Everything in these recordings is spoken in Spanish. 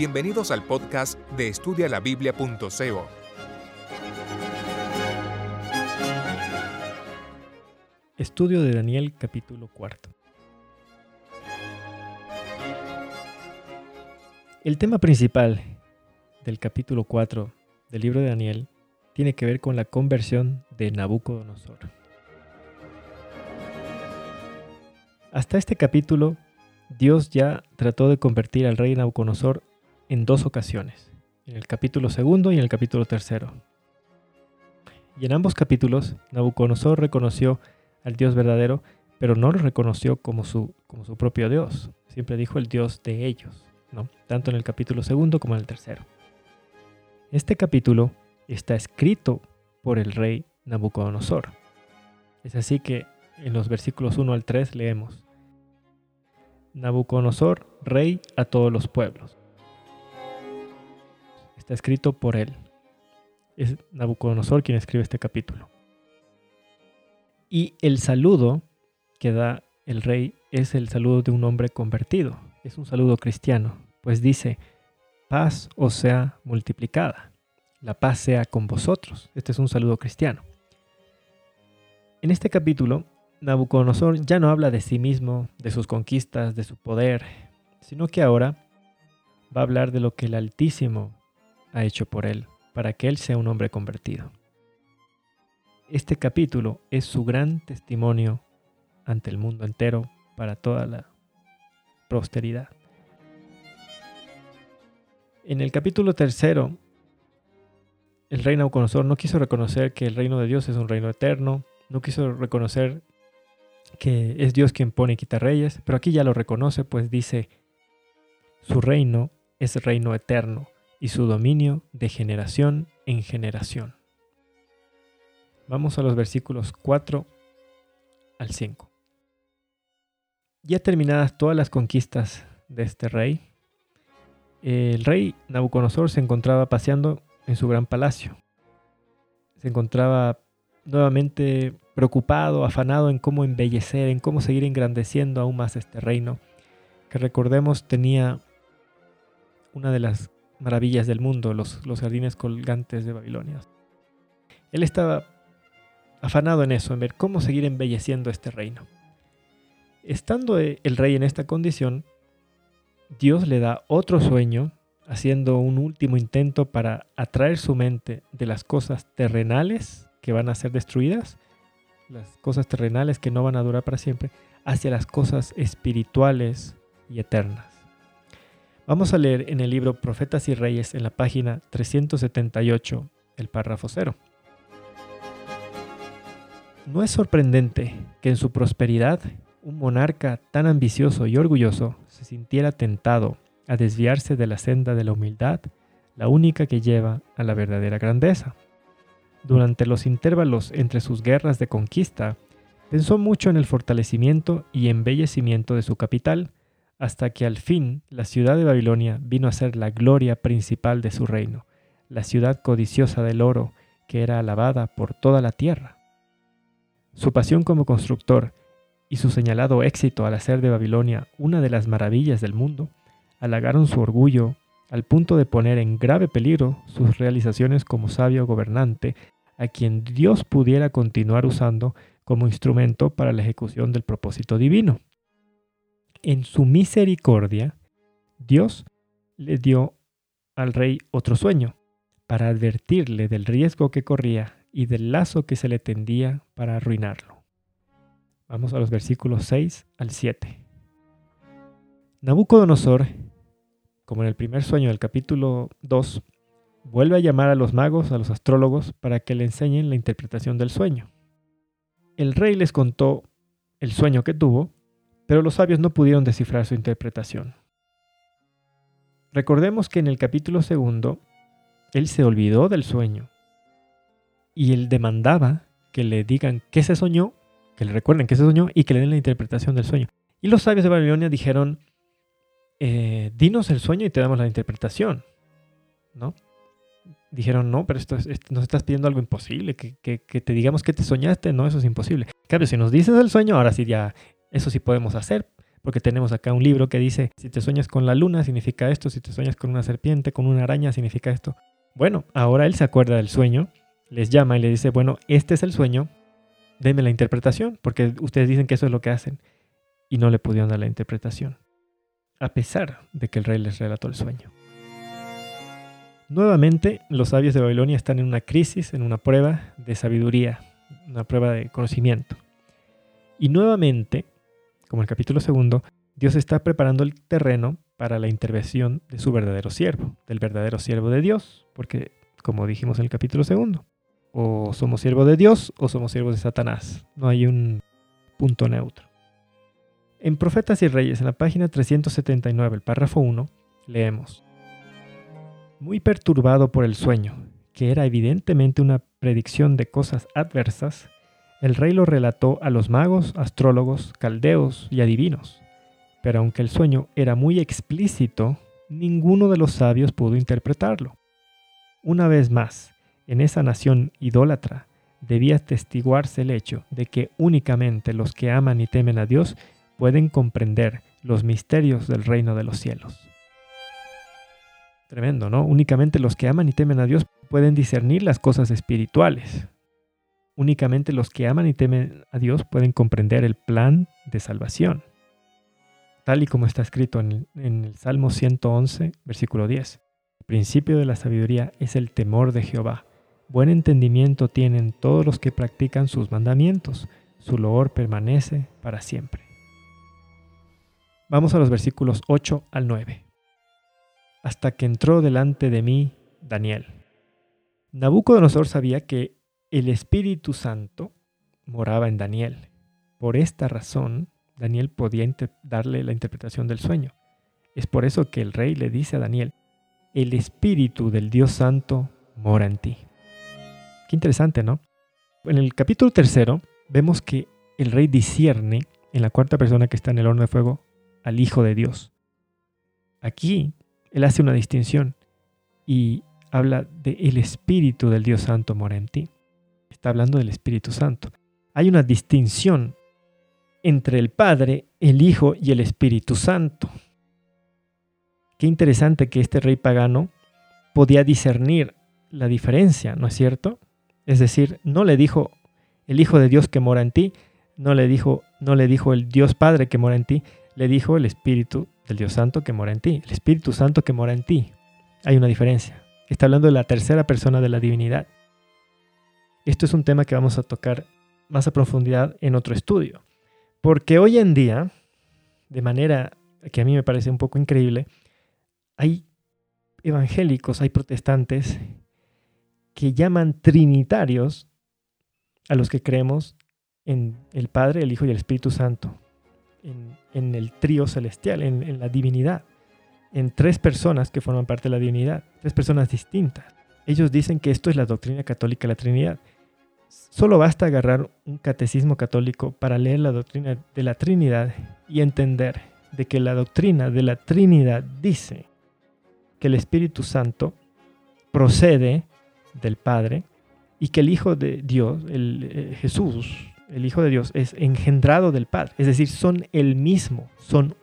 Bienvenidos al podcast de estudialabiblia.co. Estudio de Daniel capítulo cuarto. El tema principal del capítulo 4 del libro de Daniel tiene que ver con la conversión de Nabucodonosor. Hasta este capítulo, Dios ya trató de convertir al rey Nabucodonosor en dos ocasiones, en el capítulo segundo y en el capítulo tercero. Y en ambos capítulos, Nabucodonosor reconoció al Dios verdadero, pero no lo reconoció como su, como su propio Dios. Siempre dijo el Dios de ellos, ¿no? tanto en el capítulo segundo como en el tercero. Este capítulo está escrito por el rey Nabucodonosor. Es así que en los versículos 1 al 3 leemos, Nabucodonosor, rey a todos los pueblos. Está escrito por él. Es Nabucodonosor quien escribe este capítulo. Y el saludo que da el rey es el saludo de un hombre convertido. Es un saludo cristiano, pues dice, paz os sea multiplicada, la paz sea con vosotros. Este es un saludo cristiano. En este capítulo Nabucodonosor ya no habla de sí mismo, de sus conquistas, de su poder, sino que ahora va a hablar de lo que el Altísimo ha hecho por él, para que él sea un hombre convertido. Este capítulo es su gran testimonio ante el mundo entero para toda la posteridad. En el capítulo tercero, el rey Nabucodonosor no quiso reconocer que el reino de Dios es un reino eterno, no quiso reconocer que es Dios quien pone y quita reyes, pero aquí ya lo reconoce, pues dice, su reino es reino eterno y su dominio de generación en generación. Vamos a los versículos 4 al 5. Ya terminadas todas las conquistas de este rey, el rey Nabucodonosor se encontraba paseando en su gran palacio. Se encontraba nuevamente preocupado, afanado en cómo embellecer, en cómo seguir engrandeciendo aún más este reino, que recordemos tenía una de las maravillas del mundo, los, los jardines colgantes de Babilonia. Él estaba afanado en eso, en ver cómo seguir embelleciendo este reino. Estando el rey en esta condición, Dios le da otro sueño, haciendo un último intento para atraer su mente de las cosas terrenales que van a ser destruidas las cosas terrenales que no van a durar para siempre, hacia las cosas espirituales y eternas. Vamos a leer en el libro Profetas y Reyes en la página 378, el párrafo 0. No es sorprendente que en su prosperidad un monarca tan ambicioso y orgulloso se sintiera tentado a desviarse de la senda de la humildad, la única que lleva a la verdadera grandeza. Durante los intervalos entre sus guerras de conquista, pensó mucho en el fortalecimiento y embellecimiento de su capital, hasta que al fin la ciudad de Babilonia vino a ser la gloria principal de su reino, la ciudad codiciosa del oro, que era alabada por toda la tierra. Su pasión como constructor y su señalado éxito al hacer de Babilonia una de las maravillas del mundo, halagaron su orgullo al punto de poner en grave peligro sus realizaciones como sabio gobernante, a quien Dios pudiera continuar usando como instrumento para la ejecución del propósito divino. En su misericordia, Dios le dio al rey otro sueño, para advertirle del riesgo que corría y del lazo que se le tendía para arruinarlo. Vamos a los versículos 6 al 7. Nabucodonosor como en el primer sueño del capítulo 2, vuelve a llamar a los magos, a los astrólogos, para que le enseñen la interpretación del sueño. El rey les contó el sueño que tuvo, pero los sabios no pudieron descifrar su interpretación. Recordemos que en el capítulo segundo, él se olvidó del sueño y él demandaba que le digan qué se soñó, que le recuerden qué se soñó y que le den la interpretación del sueño. Y los sabios de Babilonia dijeron, eh, dinos el sueño y te damos la interpretación, ¿no? Dijeron, no, pero esto, nos estás pidiendo algo imposible, que, te digamos que te soñaste, no, eso es imposible. Claro, si nos dices el sueño, ahora sí ya, eso sí podemos hacer, porque tenemos acá un libro que dice, si te sueñas con la luna significa esto, si te sueñas con una serpiente, con una araña significa esto. Bueno, ahora él se acuerda del sueño, les llama y le dice, bueno, este es el sueño, denme la interpretación, porque ustedes dicen que eso es lo que hacen, y no le pudieron dar la interpretación, a pesar de que el rey les relató el sueño. Nuevamente, los sabios de Babilonia están en una crisis, en una prueba de sabiduría, una prueba de conocimiento. Y nuevamente, como el capítulo segundo, Dios está preparando el terreno para la intervención de su verdadero siervo, del verdadero siervo de Dios, porque como dijimos en el capítulo segundo, o somos siervos de Dios o somos siervos de Satanás. No hay un punto neutro. En Profetas y Reyes, en la página 379, el párrafo 1, leemos, Muy perturbado por el sueño, que era evidentemente una predicción de cosas adversas, el rey lo relató a los magos, astrólogos, caldeos y adivinos. Pero aunque el sueño era muy explícito, ninguno de los sabios pudo interpretarlo. Una vez más, en esa nación idólatra debía testiguarse el hecho de que únicamente los que aman y temen a Dios pueden comprender los misterios del reino de los cielos. Tremendo, ¿no? Únicamente los que aman y temen a Dios pueden discernir las cosas espirituales. Únicamente los que aman y temen a Dios pueden comprender el plan de salvación. Tal y como está escrito en el, Salmo 111, versículo 10. El principio de la sabiduría es el temor de Jehová Buen entendimiento tienen todos los que practican sus mandamientos, su loor permanece para siempre. Vamos a los versículos 8 al 9. Hasta que entró delante de mí Daniel. Nabucodonosor sabía que el Espíritu Santo moraba en Daniel. Por esta razón, Daniel podía darle la interpretación del sueño. Es por eso que el rey le dice a Daniel, el Espíritu del Dios Santo mora en ti. Qué interesante, ¿no? En el capítulo tercero vemos que el rey discierne en la cuarta persona que está en el horno de fuego al Hijo de Dios. Aquí él hace una distinción y habla de el Espíritu del Dios Santo mora en ti. Está hablando del Espíritu Santo. Hay una distinción entre el Padre, el Hijo y el Espíritu Santo. Qué interesante que este rey pagano podía discernir la diferencia, ¿no es cierto? Es decir, no le dijo el Hijo de Dios que mora en ti, no le dijo, no le dijo el Dios Padre que mora en ti, le dijo el Espíritu del Dios Santo que mora en ti, el Espíritu Santo que mora en ti. Hay una diferencia. Está hablando de la tercera persona de la divinidad. Esto es un tema que vamos a tocar más a profundidad en otro estudio. Porque hoy en día, de manera que a mí me parece un poco increíble, hay evangélicos, hay protestantes que llaman trinitarios a los que creemos en el Padre, el Hijo y el Espíritu Santo, en, el trío celestial, en, en, la divinidad, en tres personas que forman parte de la divinidad, tres personas distintas. Ellos dicen que esto es la doctrina católica de la Trinidad. Solo basta agarrar un catecismo católico para leer la doctrina de la Trinidad y entender de que la doctrina de la Trinidad dice que el Espíritu Santo procede del Padre y que el Hijo de Dios, el, eh, Jesús, el Hijo de Dios, es engendrado del Padre. Es decir, son el mismo, son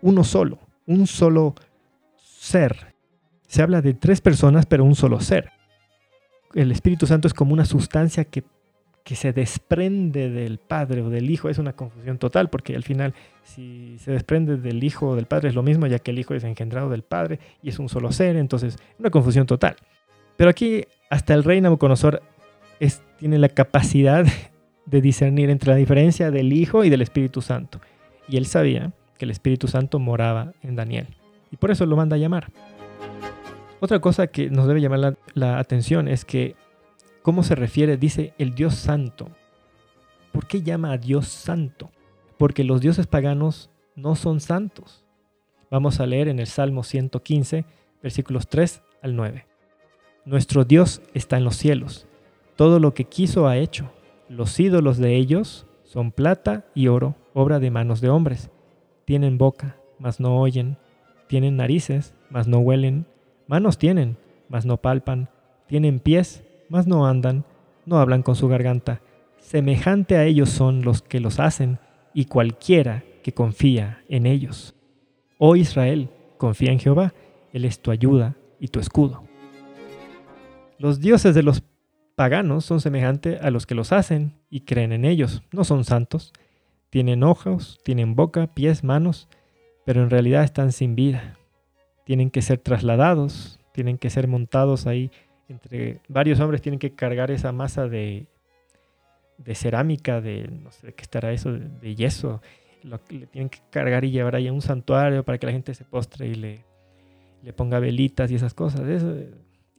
uno solo, un solo ser. Se habla de tres personas, pero un solo ser. El Espíritu Santo es como una sustancia que, que se desprende del Padre o del Hijo. Es una confusión total, porque al final, si se desprende del Hijo o del Padre, es lo mismo, ya que el Hijo es engendrado del Padre y es un solo ser. Entonces, una confusión total. Pero aquí hasta el rey Nabucodonosor tiene la capacidad de discernir entre la diferencia del Hijo y del Espíritu Santo. Y él sabía que el Espíritu Santo moraba en Daniel. Y por eso lo manda a llamar. Otra cosa que nos debe llamar la, atención es que cómo se refiere, dice el Dios Santo. ¿Por qué llama a Dios Santo? Porque los dioses paganos no son santos. Vamos a leer en el Salmo 115, versículos 3 al 9. Nuestro Dios está en los cielos. Todo lo que quiso ha hecho. Los ídolos de ellos son plata y oro, obra de manos de hombres. Tienen boca, mas no oyen. Tienen narices, mas no huelen. Manos tienen, mas no palpan. Tienen pies, mas no andan. No hablan con su garganta. Semejante a ellos son los que los hacen, y cualquiera que confía en ellos. Oh Israel, confía en Jehová, Él es tu ayuda y tu escudo. Los dioses de los paganos son semejantes a los que los hacen y creen en ellos. No son santos. Tienen ojos, tienen boca, pies, manos, pero en realidad están sin vida. Tienen que ser trasladados, tienen que ser montados ahí entre varios hombres, tienen que cargar esa masa de, de cerámica, de no sé qué estará eso, de, yeso. Lo, le tienen que cargar y llevar ahí a un santuario para que la gente se postre y le, le ponga velitas y esas cosas. Eso,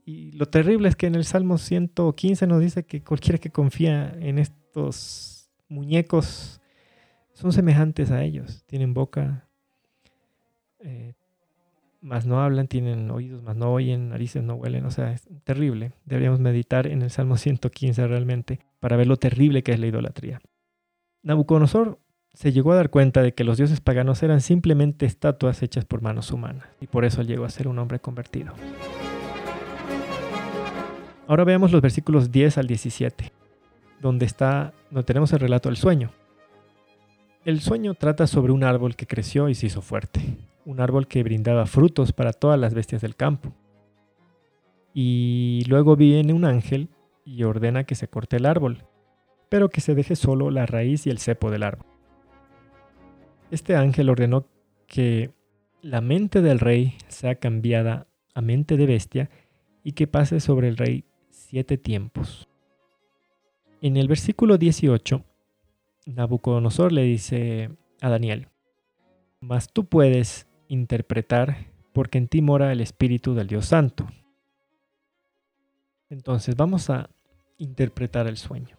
y lo terrible es que en el Salmo 115 nos dice que cualquiera que confía en estos muñecos son semejantes a ellos. Tienen boca, eh, más no hablan, tienen oídos, más no oyen, narices no huelen. O sea, es terrible. Deberíamos meditar en el Salmo 115 realmente para ver lo terrible que es la idolatría. Nabucodonosor se llegó a dar cuenta de que los dioses paganos eran simplemente estatuas hechas por manos humanas y por eso llegó a ser un hombre convertido. Ahora veamos los versículos 10 al 17, donde está, donde tenemos el relato del sueño. El sueño trata sobre un árbol que creció y se hizo fuerte, un árbol que brindaba frutos para todas las bestias del campo. Y luego viene un ángel y ordena que se corte el árbol, pero que se deje solo la raíz y el cepo del árbol. Este ángel ordenó que la mente del rey sea cambiada a mente de bestia y que pase sobre el rey siete tiempos. En el versículo 18, Nabucodonosor le dice a Daniel, mas tú puedes interpretar porque en ti mora el Espíritu del Dios Santo. Entonces vamos a interpretar el sueño.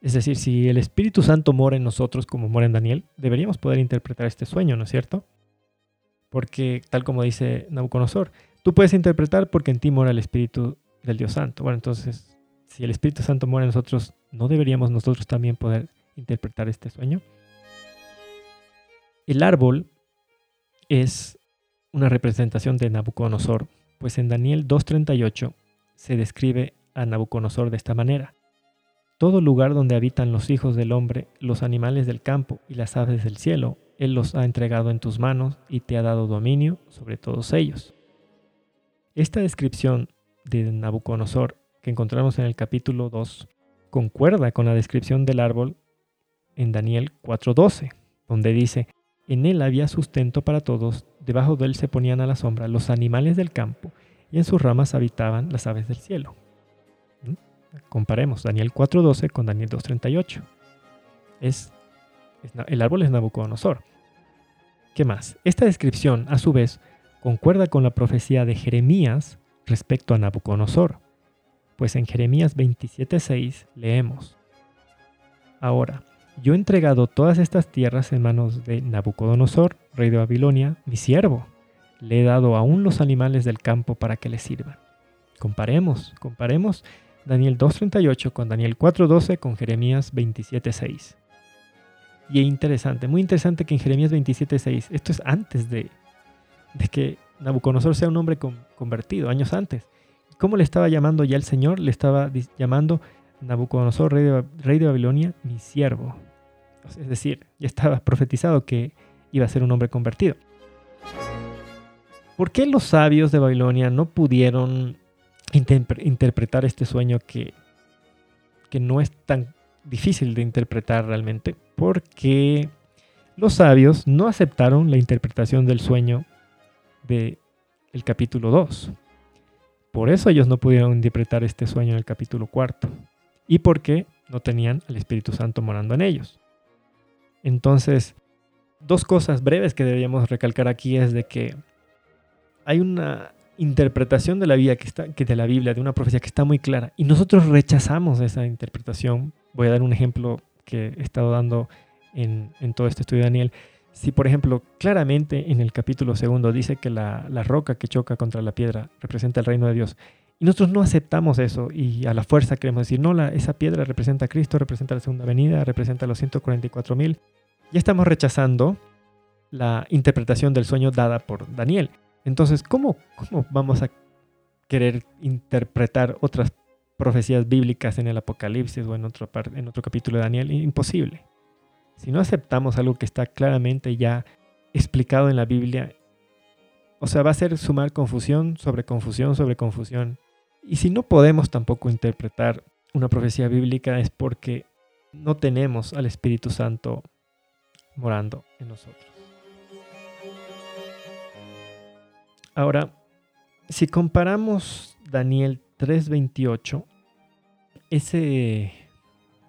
Es decir, si el Espíritu Santo mora en nosotros como mora en Daniel, deberíamos poder interpretar este sueño, ¿no es cierto? Porque tal como dice Nabucodonosor, tú puedes interpretar porque en ti mora el Espíritu del Dios Santo. Bueno, entonces, si el Espíritu Santo muere en nosotros, ¿no deberíamos nosotros también poder interpretar este sueño? El árbol es una representación de Nabucodonosor, pues en Daniel 2.38 se describe a Nabucodonosor de esta manera. Todo lugar donde habitan los hijos del hombre, los animales del campo y las aves del cielo, Él los ha entregado en tus manos y te ha dado dominio sobre todos ellos. Esta descripción de Nabucodonosor que encontramos en el capítulo 2 concuerda con la descripción del árbol en Daniel 4:12, donde dice, en él había sustento para todos, debajo de él se ponían a la sombra los animales del campo, y en sus ramas habitaban las aves del cielo. ¿Mm? Comparemos Daniel 4:12 con Daniel 2:38. Es, es, el árbol es Nabucodonosor. ¿Qué más? Esta descripción, a su vez, concuerda con la profecía de Jeremías respecto a Nabucodonosor, pues en Jeremías 27:6 leemos, Ahora, yo he entregado todas estas tierras en manos de Nabucodonosor, rey de Babilonia, mi siervo. Le he dado aún los animales del campo para que le sirvan. Comparemos, comparemos Daniel 2.38 con Daniel 4.12 con Jeremías 27.6. Y es interesante, muy interesante que en Jeremías 27.6, esto es antes de, de que Nabucodonosor sea un hombre convertido, años antes. ¿Cómo le estaba llamando ya el Señor? Le estaba llamando Nabucodonosor, rey de, rey de Babilonia, mi siervo. Es decir, ya estaba profetizado que iba a ser un hombre convertido. ¿Por qué los sabios de Babilonia no pudieron interpretar este sueño que, que no es tan difícil de interpretar realmente? Porque los sabios no aceptaron la interpretación del sueño del el capítulo 2. Por eso ellos no pudieron interpretar este sueño en el capítulo 4. Y porque no tenían al Espíritu Santo morando en ellos. Entonces, dos cosas breves que deberíamos recalcar aquí es de que hay una interpretación de la, Biblia que está, que de la Biblia, de una profecía que está muy clara, y nosotros rechazamos esa interpretación. Voy a dar un ejemplo que he estado dando en, en todo este estudio de Daniel. Si, por ejemplo, claramente en el capítulo segundo dice que la, roca que choca contra la piedra representa el reino de Dios, y nosotros no aceptamos eso y a la fuerza queremos decir, no, la, esa piedra representa a Cristo, representa la segunda venida, representa a los 144 mil, ya estamos rechazando la interpretación del sueño dada por Daniel. Entonces, ¿cómo, cómo vamos a querer interpretar otras profecías bíblicas en el Apocalipsis o en otro, en otro capítulo de Daniel? Imposible. si no aceptamos algo que está claramente ya explicado en la Biblia, o sea, va a ser sumar confusión sobre confusión sobre confusión. Y si no podemos tampoco interpretar una profecía bíblica es porque no tenemos al Espíritu Santo morando en nosotros. Ahora, si comparamos Daniel 3:28, ese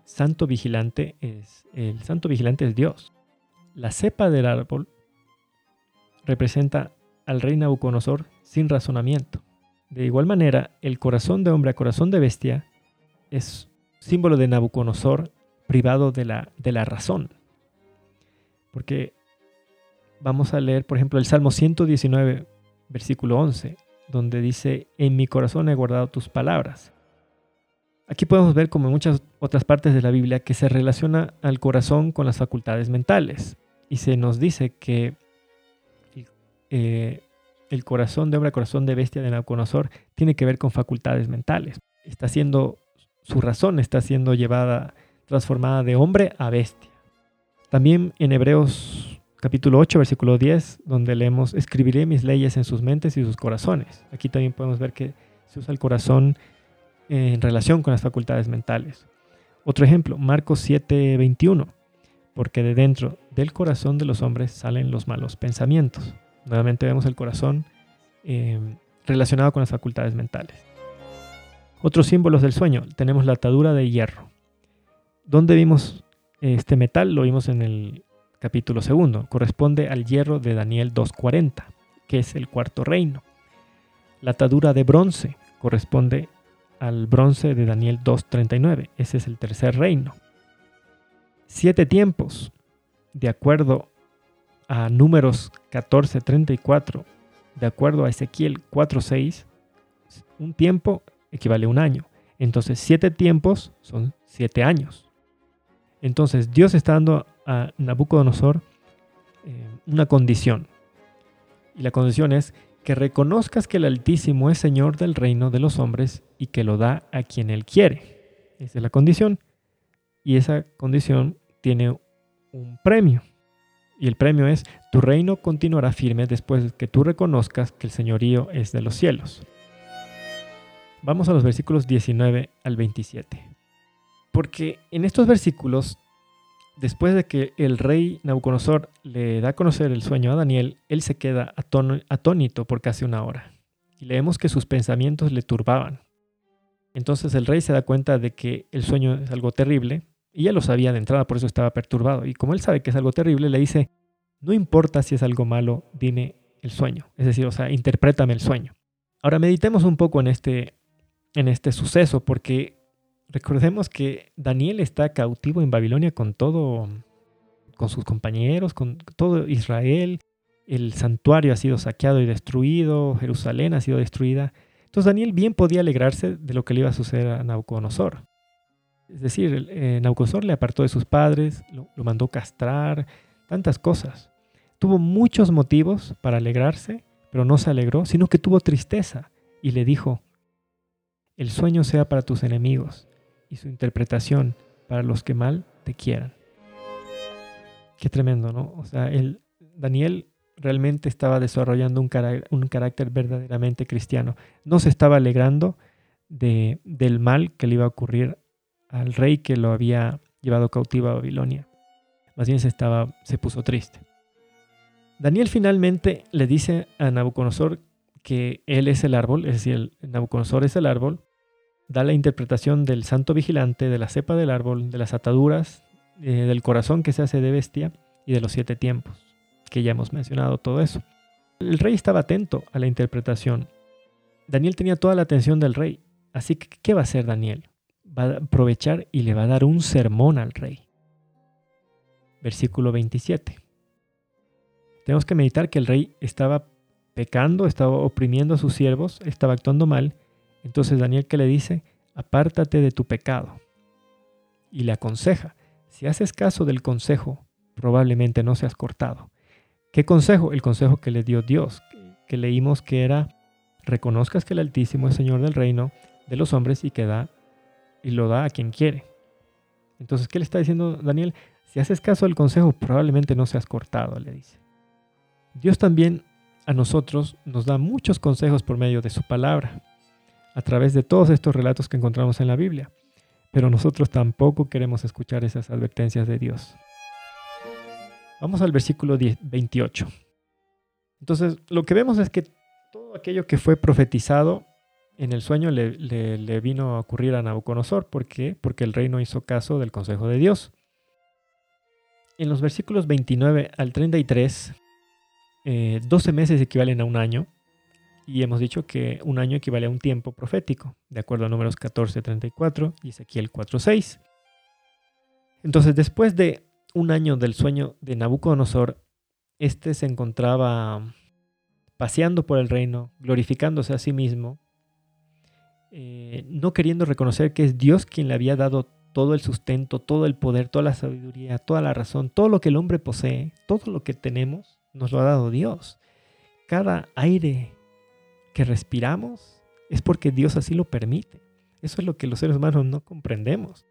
santo vigilante es el santo vigilante es Dios. La cepa del árbol representa al rey Nabucodonosor sin razonamiento. De igual manera, el corazón de hombre a corazón de bestia es símbolo de Nabucodonosor privado de la, de la razón. Porque vamos a leer, por ejemplo, el Salmo 119, versículo 11, donde dice, en mi corazón he guardado tus palabras. Aquí podemos ver, como en muchas otras partes de la Biblia, que se relaciona al corazón con las facultades mentales. Y se nos dice que eh, el corazón de hombre, corazón de bestia de Nabucodonosor tiene que ver con facultades mentales. Está siendo, su razón está siendo llevada, transformada de hombre a bestia. También en Hebreos capítulo 8, versículo 10, donde leemos, escribiré mis leyes en sus mentes y sus corazones. Aquí también podemos ver que se usa el corazón en relación con las facultades mentales. Otro ejemplo, Marcos 7, 21, porque de dentro del corazón de los hombres salen los malos pensamientos. Nuevamente vemos el corazón eh, relacionado con las facultades mentales. Otros símbolos del sueño. Tenemos la atadura de hierro. ¿Dónde vimos este metal? Lo vimos en el capítulo segundo. Corresponde al hierro de Daniel 2.40, que es el cuarto reino. La atadura de bronce corresponde al bronce de Daniel 2.39. Ese es el tercer reino. Siete tiempos, de acuerdo a números 14.34, de acuerdo a Ezequiel 4.6, un tiempo equivale a un año. Entonces, siete tiempos son siete años. Entonces, Dios está dando a Nabucodonosor eh, una condición. Y la condición es que reconozcas que el Altísimo es Señor del reino de los hombres y que lo da a quien Él quiere. Esa es la condición. Y esa condición tiene un premio. Y el premio es, tu reino continuará firme después de que tú reconozcas que el señorío es de los cielos. Vamos a los versículos 19 al 27. Porque en estos versículos, después de que el rey Nabucodonosor le da a conocer el sueño a Daniel, él se queda atónito por casi una hora. Y leemos que sus pensamientos le turbaban. Entonces el rey se da cuenta de que el sueño es algo terrible y ya lo sabía de entrada, por eso estaba perturbado. Y como él sabe que es algo terrible, le dice, no importa si es algo malo, dime el sueño. Es decir, o sea, interprétame el sueño. Ahora meditemos un poco en este, en este suceso, porque recordemos que Daniel está cautivo en Babilonia con todo, con sus compañeros, con todo Israel. El santuario ha sido saqueado y destruido, Jerusalén ha sido destruida. Entonces Daniel bien podía alegrarse de lo que le iba a suceder a Nabucodonosor. Es decir, eh, Nabucodonosor le apartó de sus padres, lo, mandó castrar, tantas cosas. Tuvo muchos motivos para alegrarse, pero no se alegró, sino que tuvo tristeza y le dijo, el sueño sea para tus enemigos y su interpretación para los que mal te quieran. Qué tremendo, ¿no? O sea, el, Daniel realmente estaba desarrollando un, carácter verdaderamente cristiano. No se estaba alegrando de, del mal que le iba a ocurrir al rey que lo había llevado cautivo a Babilonia. Más bien se, estaba, se puso triste. Daniel finalmente le dice a Nabucodonosor que él es el árbol, es decir, Nabucodonosor es el árbol, da la interpretación del santo vigilante, de la cepa del árbol, de las ataduras, eh, del corazón que se hace de bestia y de los siete tiempos, que ya hemos mencionado todo eso. El rey estaba atento a la interpretación. Daniel tenía toda la atención del rey. Así que, ¿qué va a hacer Daniel? Va a aprovechar y le va a dar un sermón al rey. Versículo 27. Tenemos que meditar que el rey estaba pecando, estaba oprimiendo a sus siervos, estaba actuando mal. Entonces Daniel que le dice, apártate de tu pecado. Y le aconseja, si haces caso del consejo, probablemente no seas cortado. ¿Qué consejo? El consejo que le dio Dios, que leímos que era, reconozcas que el Altísimo es Señor del reino de los hombres y que da y lo da a quien quiere. Entonces, ¿qué le está diciendo Daniel? Si haces caso al consejo, probablemente no seas cortado, le dice. Dios también a nosotros nos da muchos consejos por medio de su palabra, a través de todos estos relatos que encontramos en la Biblia. Pero nosotros tampoco queremos escuchar esas advertencias de Dios. Vamos al versículo 28. Entonces, lo que vemos es que todo aquello que fue profetizado en el sueño le, vino a ocurrir a Nabucodonosor. ¿Por qué? Porque el rey no hizo caso del consejo de Dios. En los versículos 29 al 33, 12 eh, meses equivalen a un año. Y hemos dicho que un año equivale a un tiempo profético, de acuerdo a números 14, 34 y Ezequiel 4, 6. Entonces, después de un año del sueño de Nabucodonosor, este se encontraba paseando por el reino, glorificándose a sí mismo, eh, no queriendo reconocer que es Dios quien le había dado todo el sustento, todo el poder, toda la sabiduría, toda la razón, todo lo que el hombre posee, todo lo que tenemos, nos lo ha dado Dios. Cada aire que respiramos es porque Dios así lo permite. Eso es lo que los seres humanos no comprendemos.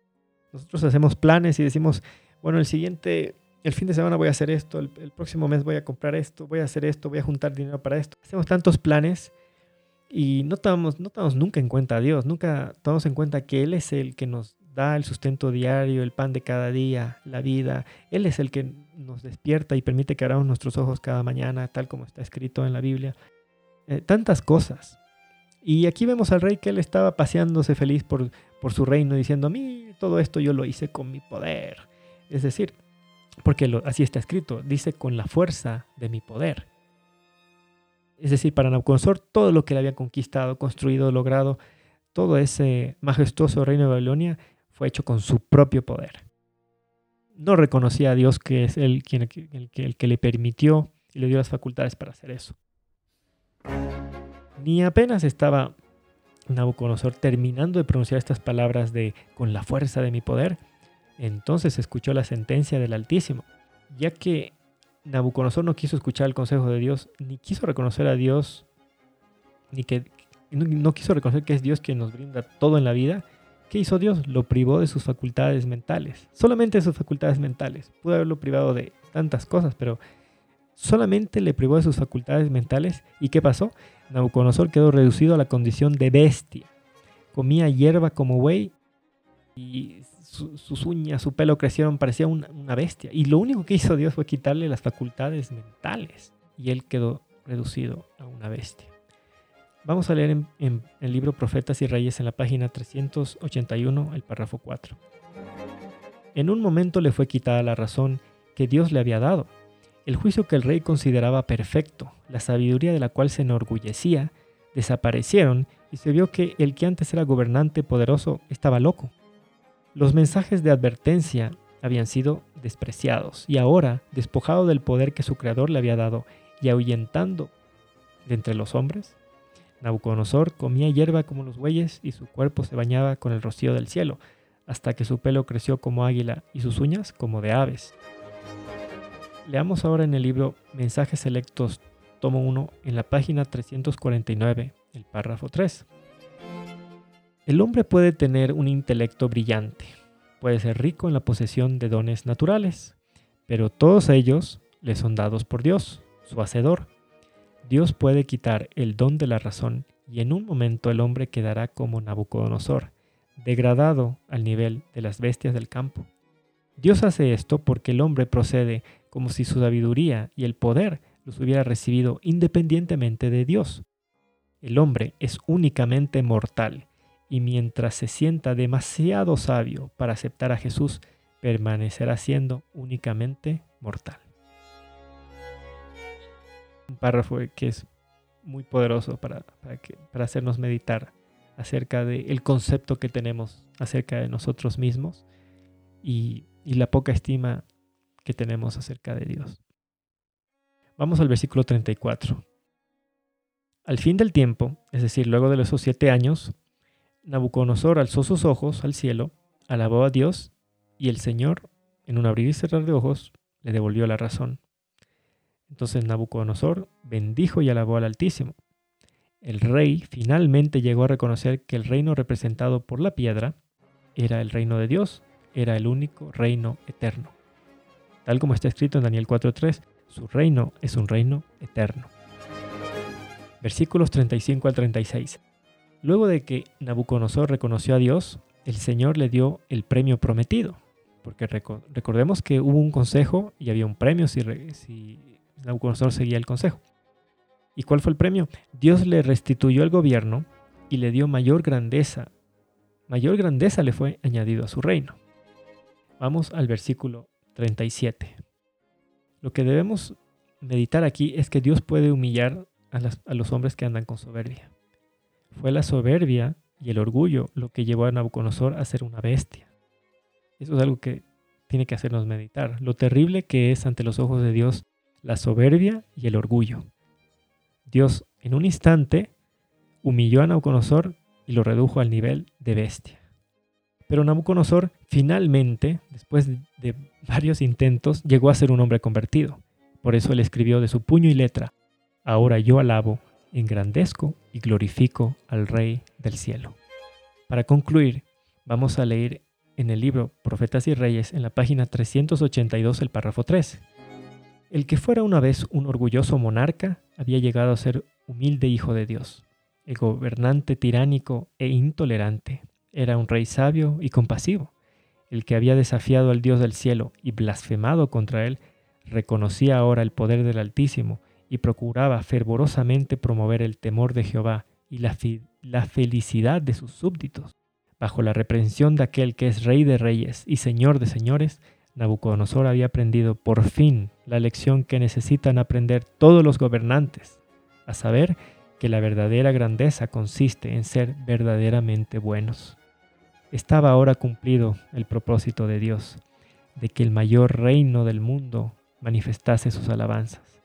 Nosotros hacemos planes y decimos, bueno, el siguiente el fin de semana voy a hacer esto, el, próximo mes voy a comprar esto, voy a hacer esto, voy a juntar dinero para esto. Hacemos tantos planes y no tomamos, nunca en cuenta a Dios, nunca tomamos en cuenta que Él es el que nos da el sustento diario, el pan de cada día, la vida. Él es el que nos despierta y permite que abramos nuestros ojos cada mañana, tal como está escrito en la Biblia. Eh, tantas cosas. Y aquí vemos al rey que él estaba paseándose feliz por, por su reino, diciendo, a mí todo esto yo lo hice con mi poder. Es decir, porque así está escrito, dice con la fuerza de mi poder. Es decir, para Nabucodonosor todo lo que él había conquistado, construido, logrado, todo ese majestuoso reino de Babilonia fue hecho con su propio poder. No reconocía a Dios que es él quien, el, el que le permitió y le dio las facultades para hacer eso. Ni apenas estaba Nabucodonosor terminando de pronunciar estas palabras de con la fuerza de mi poder, entonces escuchó la sentencia del Altísimo, ya que Nabucodonosor no quiso escuchar el consejo de Dios, ni quiso reconocer a Dios, ni que no, quiso reconocer que es Dios quien nos brinda todo en la vida. ¿Qué hizo Dios? Lo privó de sus facultades mentales, solamente de sus facultades mentales. Pudo haberlo privado de tantas cosas, pero solamente le privó de sus facultades mentales. ¿Y qué pasó? Nabucodonosor quedó reducido a la condición de bestia. Comía hierba como buey y sus uñas, su pelo crecieron, parecía una, bestia. Y lo único que hizo Dios fue quitarle las facultades mentales. Y él quedó reducido a una bestia. Vamos a leer en, en, el libro Profetas y Reyes en la página 381, el párrafo 4. En un momento le fue quitada la razón que Dios le había dado, el juicio que el rey consideraba perfecto, la sabiduría de la cual se enorgullecía, desaparecieron y se vio que el que antes era gobernante poderoso estaba loco los mensajes de advertencia habían sido despreciados y ahora, despojado del poder que su creador le había dado y ahuyentando de entre los hombres, Nabucodonosor comía hierba como los bueyes y su cuerpo se bañaba con el rocío del cielo, hasta que su pelo creció como águila y sus uñas como de aves. Leamos ahora en el libro Mensajes Selectos, tomo 1, en la página 349, el párrafo 3. El hombre puede tener un intelecto brillante, puede ser rico en la posesión de dones naturales, pero todos ellos le son dados por Dios, su hacedor. Dios puede quitar el don de la razón y en un momento el hombre quedará como Nabucodonosor, degradado al nivel de las bestias del campo. Dios hace esto porque el hombre procede como si su sabiduría y el poder los hubiera recibido independientemente de Dios. El hombre es únicamente mortal y mientras se sienta demasiado sabio para aceptar a Jesús, permanecerá siendo únicamente mortal. Un párrafo que es muy poderoso para, para, hacernos meditar acerca del concepto que tenemos acerca de nosotros mismos y, y la poca estima que tenemos acerca de Dios. Vamos al versículo 34. Al fin del tiempo, es decir, luego de esos siete años, Nabucodonosor alzó sus ojos al cielo, alabó a Dios, y el Señor, en un abrir y cerrar de ojos, le devolvió la razón. Entonces Nabucodonosor bendijo y alabó al Altísimo. El rey finalmente llegó a reconocer que el reino representado por la piedra era el reino de Dios, era el único reino eterno. tal como está escrito en Daniel 4.3, su reino es un reino eterno. Versículos 35 al 36. Luego de que Nabucodonosor reconoció a Dios, el Señor le dio el premio prometido, porque recordemos que hubo un consejo y había un premio si, si Nabucodonosor seguía el consejo. ¿Y cuál fue el premio? Dios le restituyó el gobierno y le dio mayor grandeza. Mayor grandeza le fue añadido a su reino. Vamos al versículo 37. Lo que debemos meditar aquí es que Dios puede humillar a, los hombres que andan con soberbia. Fue la soberbia y el orgullo lo que llevó a Nabucodonosor a ser una bestia. Eso es algo que tiene que hacernos meditar. Lo terrible que es ante los ojos de Dios la soberbia y el orgullo. Dios en un instante humilló a Nabucodonosor y lo redujo al nivel de bestia. Pero Nabucodonosor finalmente, después de varios intentos, llegó a ser un hombre convertido. Por eso él escribió de su puño y letra, Ahora yo alabo, engrandezco y glorifico al Rey del cielo. Para concluir, vamos a leer en el libro Profetas y Reyes, en la página 382, el párrafo 3. El que fuera una vez un orgulloso monarca había llegado a ser humilde hijo de Dios. El gobernante tiránico e intolerante era un rey sabio y compasivo. El que había desafiado al Dios del cielo y blasfemado contra él, reconocía ahora el poder del Altísimo y procuraba fervorosamente promover el temor de Jehová y la, felicidad de sus súbditos. Bajo la reprensión de aquel que es rey de reyes y señor de señores, Nabucodonosor había aprendido por fin la lección que necesitan aprender todos los gobernantes, a saber que la verdadera grandeza consiste en ser verdaderamente buenos estaba ahora cumplido el propósito de Dios, de que el mayor reino del mundo manifestase sus alabanzas.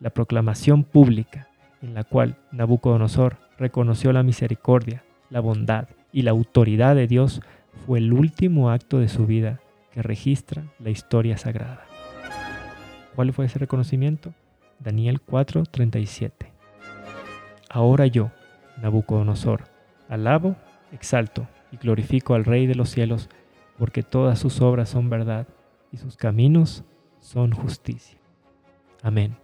La proclamación pública en la cual Nabucodonosor reconoció la misericordia, la bondad y la autoridad de Dios fue el último acto de su vida que registra la historia sagrada. ¿Cuál fue ese reconocimiento? Daniel 4:37. Ahora yo, Nabucodonosor, alabo, exalto y glorifico al Rey de los cielos, porque todas sus obras son verdad y sus caminos son justicia. Amén.